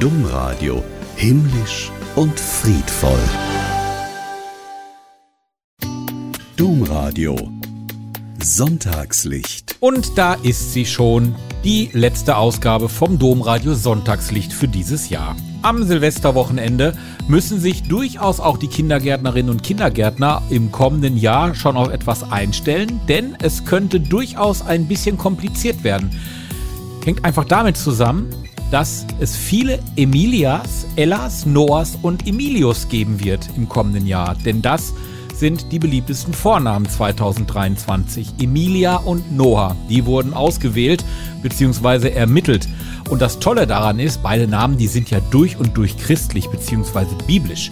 Domradio himmlisch und friedvoll. Domradio Sonntagslicht. Und da ist sie schon, die letzte Ausgabe vom Domradio Sonntagslicht für dieses Jahr. Am Silvesterwochenende müssen sich durchaus auch die Kindergärtnerinnen und Kindergärtner im kommenden Jahr schon auf etwas einstellen, denn es könnte durchaus ein bisschen kompliziert werden. Hängt einfach damit zusammen, dass es viele Emilias, Ellas, Noahs und Emilius geben wird im kommenden Jahr. Denn das sind die beliebtesten Vornamen 2023. Emilia und Noah, die wurden ausgewählt bzw. ermittelt. Und das Tolle daran ist, beide Namen, die sind ja durch und durch christlich bzw. biblisch.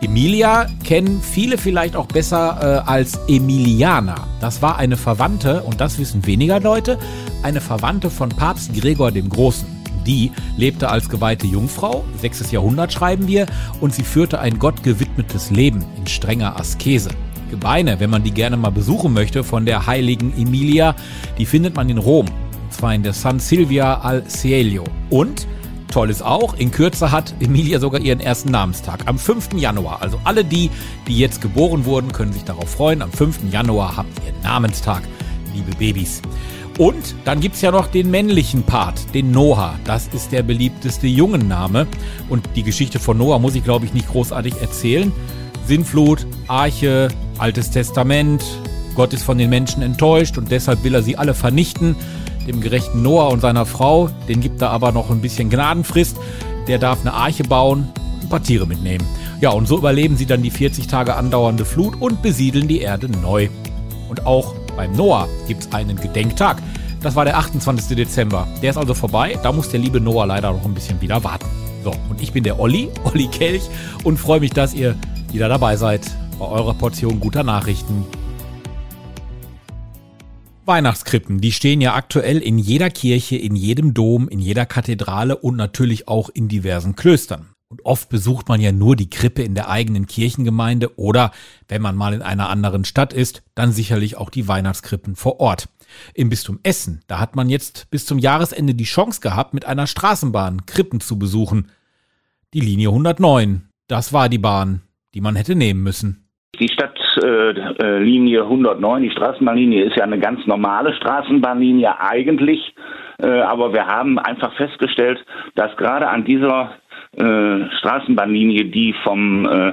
Emilia kennen viele vielleicht auch besser äh, als Emiliana. Das war eine Verwandte, und das wissen weniger Leute, eine Verwandte von Papst Gregor dem Großen. Die lebte als geweihte Jungfrau, 6. Jahrhundert schreiben wir, und sie führte ein Gott gewidmetes Leben in strenger Askese. Gebeine, wenn man die gerne mal besuchen möchte, von der heiligen Emilia, die findet man in Rom, und zwar in der San Silvia al Cielo. Und Toll ist auch, in Kürze hat Emilia sogar ihren ersten Namenstag. Am 5. Januar. Also alle die, die jetzt geboren wurden, können sich darauf freuen. Am 5. Januar habt ihr Namenstag, liebe Babys. Und dann gibt es ja noch den männlichen Part, den Noah. Das ist der beliebteste Jungenname. Und die Geschichte von Noah muss ich, glaube ich, nicht großartig erzählen. Sinnflut, Arche, Altes Testament. Gott ist von den Menschen enttäuscht und deshalb will er sie alle vernichten dem gerechten Noah und seiner Frau. Den gibt er aber noch ein bisschen Gnadenfrist. Der darf eine Arche bauen, ein paar Tiere mitnehmen. Ja, und so überleben sie dann die 40 Tage andauernde Flut und besiedeln die Erde neu. Und auch beim Noah gibt es einen Gedenktag. Das war der 28. Dezember. Der ist also vorbei. Da muss der liebe Noah leider noch ein bisschen wieder warten. So, und ich bin der Olli, Olli Kelch, und freue mich, dass ihr wieder dabei seid bei eurer Portion guter Nachrichten Weihnachtskrippen, die stehen ja aktuell in jeder Kirche, in jedem Dom, in jeder Kathedrale und natürlich auch in diversen Klöstern. Oft besucht man ja nur die Krippe in der eigenen Kirchengemeinde oder, wenn man mal in einer anderen Stadt ist, dann sicherlich auch die Weihnachtskrippen vor Ort. Im Bistum Essen, da hat man jetzt bis zum Jahresende die Chance gehabt, mit einer Straßenbahn Krippen zu besuchen. Die Linie 109, das war die Bahn, die man hätte nehmen müssen. Die Stadtlinie äh, 109, die Straßenbahnlinie, ist ja eine ganz normale Straßenbahnlinie eigentlich. Äh, aber wir haben einfach festgestellt, dass gerade an dieser äh, Straßenbahnlinie, die vom äh,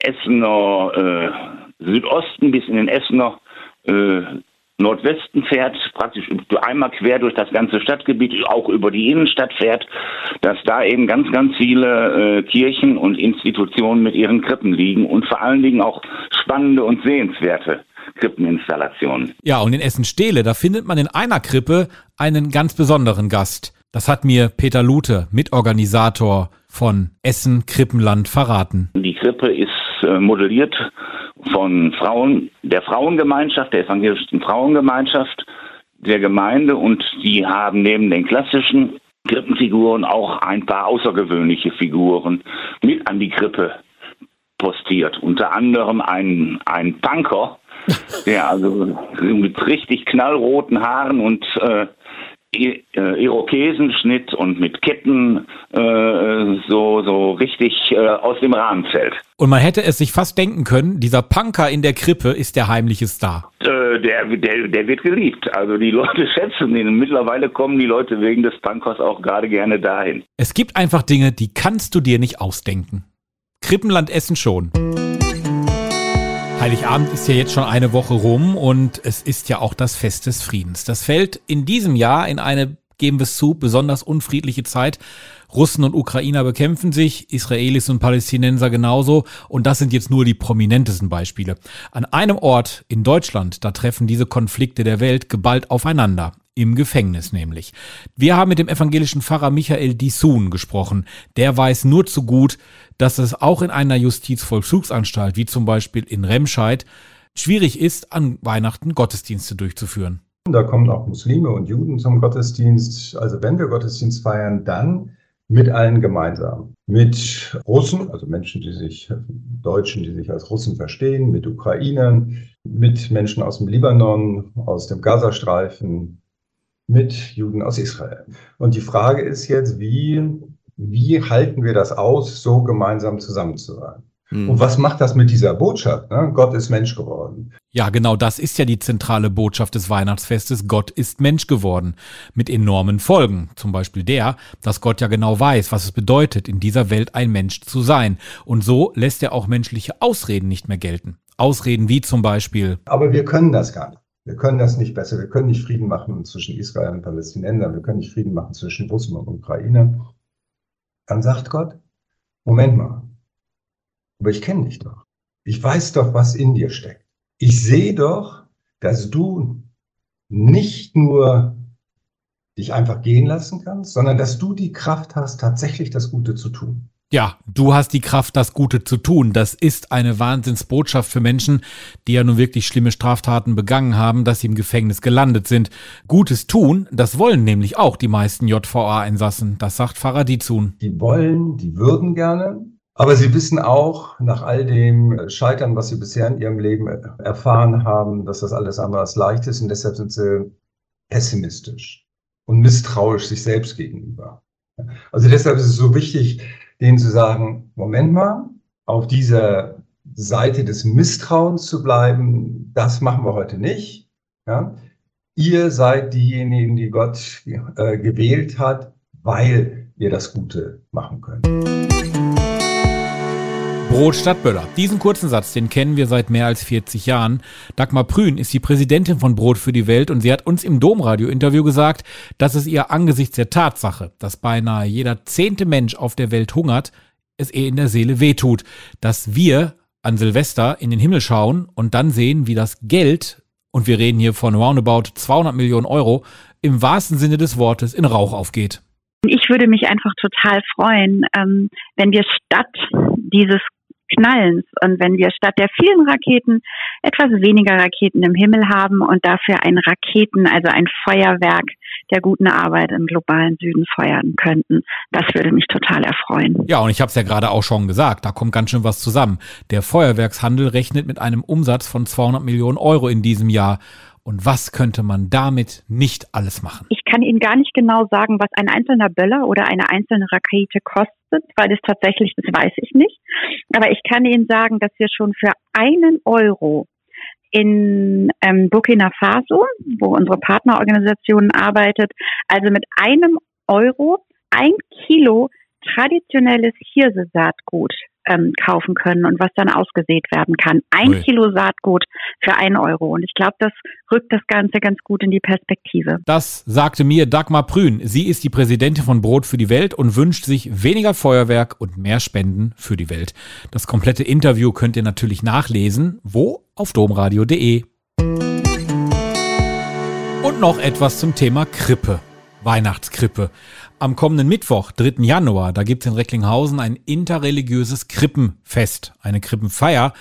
Essener äh, Südosten bis in den Essener äh, Nordwesten fährt, praktisch einmal quer durch das ganze Stadtgebiet, auch über die Innenstadt fährt, dass da eben ganz, ganz viele äh, Kirchen und Institutionen mit ihren Krippen liegen und vor allen Dingen auch spannende und sehenswerte Krippeninstallationen. Ja, und in Essen-Stehle, da findet man in einer Krippe einen ganz besonderen Gast. Das hat mir Peter Lute, Mitorganisator von Essen Krippenland, verraten. Die Krippe ist äh, modelliert von Frauen, der Frauengemeinschaft, der evangelischen Frauengemeinschaft der Gemeinde und die haben neben den klassischen Krippenfiguren auch ein paar außergewöhnliche Figuren mit an die Krippe postiert. Unter anderem ein, ein Punker, der also mit richtig knallroten Haaren und äh, äh, Irokesenschnitt und mit Ketten äh, so, so richtig äh, aus dem Rahmen fällt. Und man hätte es sich fast denken können, dieser Punker in der Krippe ist der heimliche Star. Äh, der, der, der wird geliebt. Also die Leute schätzen ihn. Und mittlerweile kommen die Leute wegen des Punkers auch gerade gerne dahin. Es gibt einfach Dinge, die kannst du dir nicht ausdenken. Krippenland essen schon. Heiligabend ist ja jetzt schon eine Woche rum und es ist ja auch das Fest des Friedens. Das fällt in diesem Jahr in eine, geben wir es zu, besonders unfriedliche Zeit. Russen und Ukrainer bekämpfen sich, Israelis und Palästinenser genauso und das sind jetzt nur die prominentesten Beispiele. An einem Ort in Deutschland, da treffen diese Konflikte der Welt geballt aufeinander. Im Gefängnis nämlich. Wir haben mit dem evangelischen Pfarrer Michael Dissun gesprochen. Der weiß nur zu gut, dass es auch in einer Justizvollzugsanstalt, wie zum Beispiel in Remscheid, schwierig ist, an Weihnachten Gottesdienste durchzuführen. Da kommen auch Muslime und Juden zum Gottesdienst. Also wenn wir Gottesdienst feiern, dann mit allen gemeinsam. Mit Russen, also Menschen, die sich, Deutschen, die sich als Russen verstehen, mit Ukrainern, mit Menschen aus dem Libanon, aus dem Gazastreifen, mit Juden aus Israel. Und die Frage ist jetzt, wie wie halten wir das aus, so gemeinsam zusammen zu sein? Hm. Und was macht das mit dieser Botschaft? Ne? Gott ist Mensch geworden. Ja, genau das ist ja die zentrale Botschaft des Weihnachtsfestes. Gott ist Mensch geworden. Mit enormen Folgen. Zum Beispiel der, dass Gott ja genau weiß, was es bedeutet, in dieser Welt ein Mensch zu sein. Und so lässt er auch menschliche Ausreden nicht mehr gelten. Ausreden wie zum Beispiel. Aber wir können das gar nicht. Wir können das nicht besser. Wir können nicht Frieden machen zwischen Israel und Palästinensern. Wir können nicht Frieden machen zwischen Russen und Ukraine. Dann sagt Gott, Moment mal, aber ich kenne dich doch. Ich weiß doch, was in dir steckt. Ich sehe doch, dass du nicht nur dich einfach gehen lassen kannst, sondern dass du die Kraft hast, tatsächlich das Gute zu tun. Ja, du hast die Kraft, das Gute zu tun. Das ist eine Wahnsinnsbotschaft für Menschen, die ja nun wirklich schlimme Straftaten begangen haben, dass sie im Gefängnis gelandet sind. Gutes tun, das wollen nämlich auch die meisten JVA-Insassen. Das sagt Pfarrer Dizun. Die wollen, die würden gerne, aber sie wissen auch, nach all dem Scheitern, was sie bisher in ihrem Leben erfahren haben, dass das alles andere als leicht ist und deshalb sind sie pessimistisch und misstrauisch sich selbst gegenüber. Also deshalb ist es so wichtig, denen zu sagen, Moment mal, auf dieser Seite des Misstrauens zu bleiben, das machen wir heute nicht. Ja? Ihr seid diejenigen, die Gott äh, gewählt hat, weil ihr das Gute machen könnt. Brot statt Böller. Diesen kurzen Satz, den kennen wir seit mehr als 40 Jahren. Dagmar Prün ist die Präsidentin von Brot für die Welt und sie hat uns im Domradio-Interview gesagt, dass es ihr angesichts der Tatsache, dass beinahe jeder zehnte Mensch auf der Welt hungert, es ihr in der Seele wehtut, dass wir an Silvester in den Himmel schauen und dann sehen, wie das Geld, und wir reden hier von roundabout 200 Millionen Euro, im wahrsten Sinne des Wortes in Rauch aufgeht. Ich würde mich einfach total freuen, ähm, wenn wir statt dieses Knallens. Und wenn wir statt der vielen Raketen etwas weniger Raketen im Himmel haben und dafür ein Raketen, also ein Feuerwerk der guten Arbeit im globalen Süden feuern könnten, das würde mich total erfreuen. Ja, und ich habe es ja gerade auch schon gesagt, da kommt ganz schön was zusammen. Der Feuerwerkshandel rechnet mit einem Umsatz von 200 Millionen Euro in diesem Jahr. Und was könnte man damit nicht alles machen? Ich kann Ihnen gar nicht genau sagen, was ein einzelner Böller oder eine einzelne Rakete kostet, weil das tatsächlich, das weiß ich nicht. Aber ich kann Ihnen sagen, dass wir schon für einen Euro in ähm, Burkina Faso, wo unsere Partnerorganisation arbeitet, also mit einem Euro ein Kilo traditionelles Hirsesaatgut ähm, kaufen können und was dann ausgesät werden kann. Ein Ui. Kilo Saatgut für einen Euro. Und ich glaube, das rückt das Ganze ganz gut in die Perspektive. Das sagte mir Dagmar Prün. Sie ist die Präsidentin von Brot für die Welt und wünscht sich weniger Feuerwerk und mehr Spenden für die Welt. Das komplette Interview könnt ihr natürlich nachlesen. Wo? Auf domradio.de. Und noch etwas zum Thema Krippe. Weihnachtskrippe. Am kommenden Mittwoch, 3. Januar, da gibt es in Recklinghausen ein interreligiöses Krippenfest, eine Krippenfeier.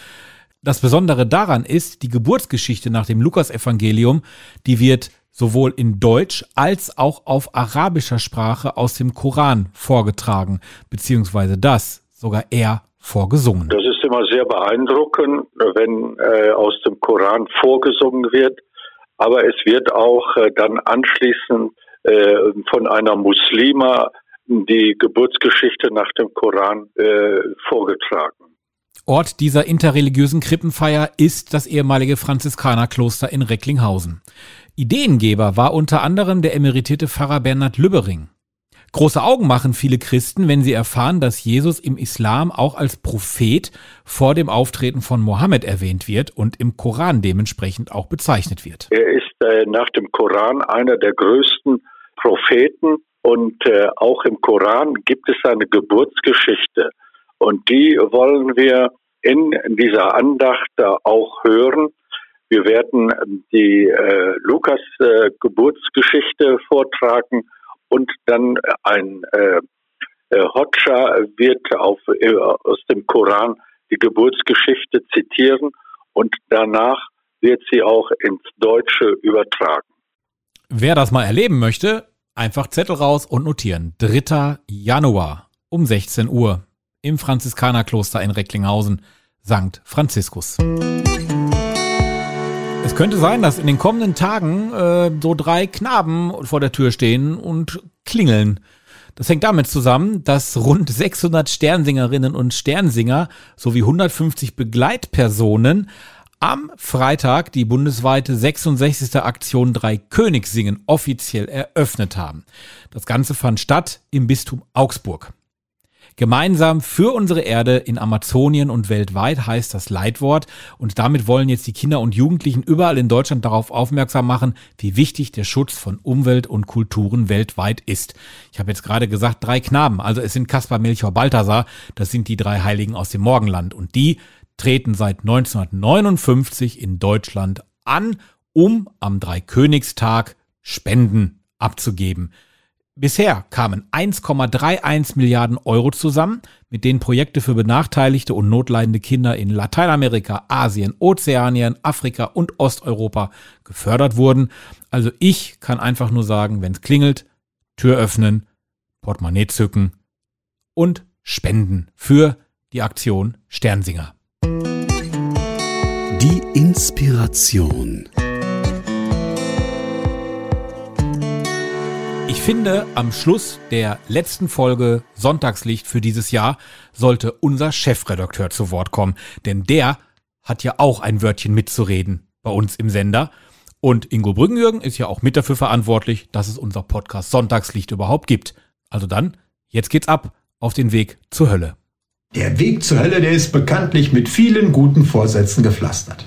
Das Besondere daran ist, die Geburtsgeschichte nach dem Lukasevangelium, die wird sowohl in Deutsch als auch auf arabischer Sprache aus dem Koran vorgetragen, beziehungsweise das sogar eher vorgesungen. Das ist immer sehr beeindruckend, wenn äh, aus dem Koran vorgesungen wird, aber es wird auch äh, dann anschließend äh, von einer Muslima die Geburtsgeschichte nach dem Koran äh, vorgetragen. Ort dieser interreligiösen Krippenfeier ist das ehemalige Franziskanerkloster in Recklinghausen. Ideengeber war unter anderem der emeritierte Pfarrer Bernhard Lübbering. Große Augen machen viele Christen, wenn sie erfahren, dass Jesus im Islam auch als Prophet vor dem Auftreten von Mohammed erwähnt wird und im Koran dementsprechend auch bezeichnet wird. Er ist äh, nach dem Koran einer der größten Propheten und äh, auch im Koran gibt es eine Geburtsgeschichte. Und die wollen wir in dieser Andacht auch hören. Wir werden die äh, Lukas äh, Geburtsgeschichte vortragen und dann ein äh, äh Hodscha wird auf, äh, aus dem Koran die Geburtsgeschichte zitieren und danach wird sie auch ins Deutsche übertragen. Wer das mal erleben möchte, einfach Zettel raus und notieren. 3. Januar um 16 Uhr im Franziskanerkloster in Recklinghausen, St. Franziskus. Es könnte sein, dass in den kommenden Tagen äh, so drei Knaben vor der Tür stehen und klingeln. Das hängt damit zusammen, dass rund 600 Sternsingerinnen und Sternsinger sowie 150 Begleitpersonen am Freitag die bundesweite 66. Aktion Drei Königssingen offiziell eröffnet haben. Das Ganze fand statt im Bistum Augsburg. Gemeinsam für unsere Erde in Amazonien und weltweit heißt das Leitwort und damit wollen jetzt die Kinder und Jugendlichen überall in Deutschland darauf aufmerksam machen, wie wichtig der Schutz von Umwelt und Kulturen weltweit ist. Ich habe jetzt gerade gesagt, drei Knaben, also es sind Kaspar, Melchior, Balthasar, das sind die drei Heiligen aus dem Morgenland und die treten seit 1959 in Deutschland an, um am Dreikönigstag Spenden abzugeben. Bisher kamen 1,31 Milliarden Euro zusammen, mit denen Projekte für benachteiligte und notleidende Kinder in Lateinamerika, Asien, Ozeanien, Afrika und Osteuropa gefördert wurden. Also ich kann einfach nur sagen, wenn es klingelt, Tür öffnen, Portemonnaie zücken und spenden für die Aktion Sternsinger. Die Inspiration. Ich finde, am Schluss der letzten Folge Sonntagslicht für dieses Jahr sollte unser Chefredakteur zu Wort kommen, denn der hat ja auch ein Wörtchen mitzureden bei uns im Sender. Und Ingo Brückenjürgen ist ja auch mit dafür verantwortlich, dass es unser Podcast Sonntagslicht überhaupt gibt. Also dann, jetzt geht's ab auf den Weg zur Hölle. Der Weg zur Hölle, der ist bekanntlich mit vielen guten Vorsätzen gepflastert.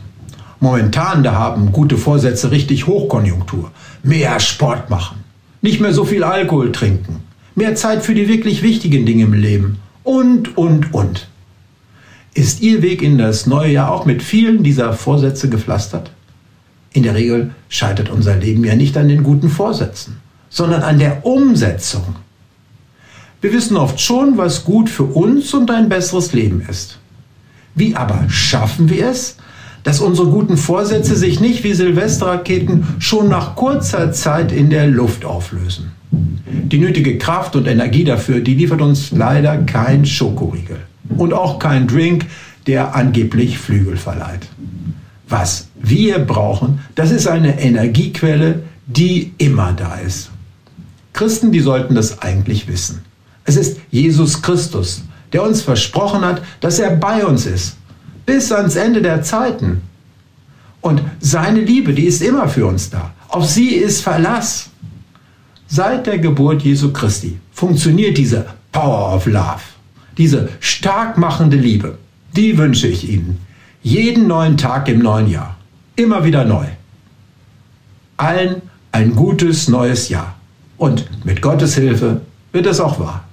Momentan, da haben gute Vorsätze richtig Hochkonjunktur. Mehr Sport machen, nicht mehr so viel Alkohol trinken, mehr Zeit für die wirklich wichtigen Dinge im Leben und, und, und. Ist Ihr Weg in das neue Jahr auch mit vielen dieser Vorsätze gepflastert? In der Regel scheitert unser Leben ja nicht an den guten Vorsätzen, sondern an der Umsetzung. Wir wissen oft schon, was gut für uns und ein besseres Leben ist. Wie aber schaffen wir es, dass unsere guten Vorsätze sich nicht wie Silvesterraketen schon nach kurzer Zeit in der Luft auflösen? Die nötige Kraft und Energie dafür, die liefert uns leider kein Schokoriegel und auch kein Drink, der angeblich Flügel verleiht. Was wir brauchen, das ist eine Energiequelle, die immer da ist. Christen, die sollten das eigentlich wissen. Es ist Jesus Christus, der uns versprochen hat, dass er bei uns ist, bis ans Ende der Zeiten. Und seine Liebe, die ist immer für uns da. Auf sie ist Verlass. Seit der Geburt Jesu Christi funktioniert diese Power of Love, diese stark machende Liebe. Die wünsche ich Ihnen. Jeden neuen Tag im neuen Jahr. Immer wieder neu. Allen ein gutes neues Jahr. Und mit Gottes Hilfe wird es auch wahr.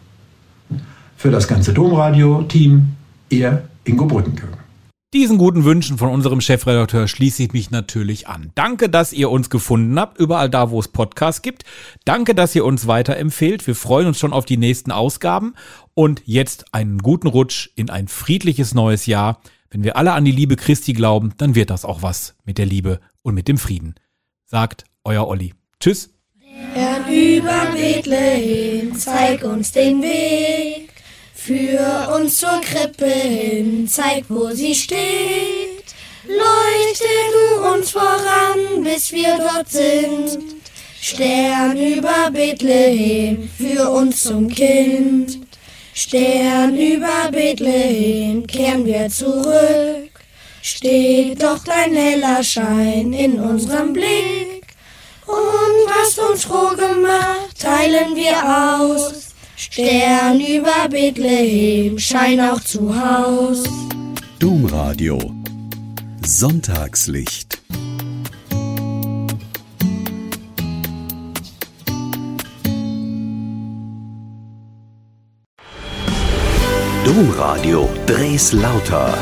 Für das ganze Domradio-Team, Ihr Ingo Brückenkönig. Diesen guten Wünschen von unserem Chefredakteur schließe ich mich natürlich an. Danke, dass ihr uns gefunden habt, überall da, wo es Podcasts gibt. Danke, dass ihr uns weiterempfehlt. Wir freuen uns schon auf die nächsten Ausgaben. Und jetzt einen guten Rutsch in ein friedliches neues Jahr. Wenn wir alle an die Liebe Christi glauben, dann wird das auch was mit der Liebe und mit dem Frieden. Sagt euer Olli. Tschüss. Herrn über Bethlehem, zeig uns den Weg. Führ uns zur Krippe hin, zeig, wo sie steht. Leuchte du uns voran, bis wir dort sind. Stern über Bethlehem, führ uns zum Kind. Stern über Bethlehem, kehren wir zurück. Steht doch dein heller Schein in unserem Blick. Und hast uns froh gemacht, teilen wir aus. Stern über Bethlehem, schein auch zu Haus. Domradio. Sonntagslicht. Domradio Dres Lauter.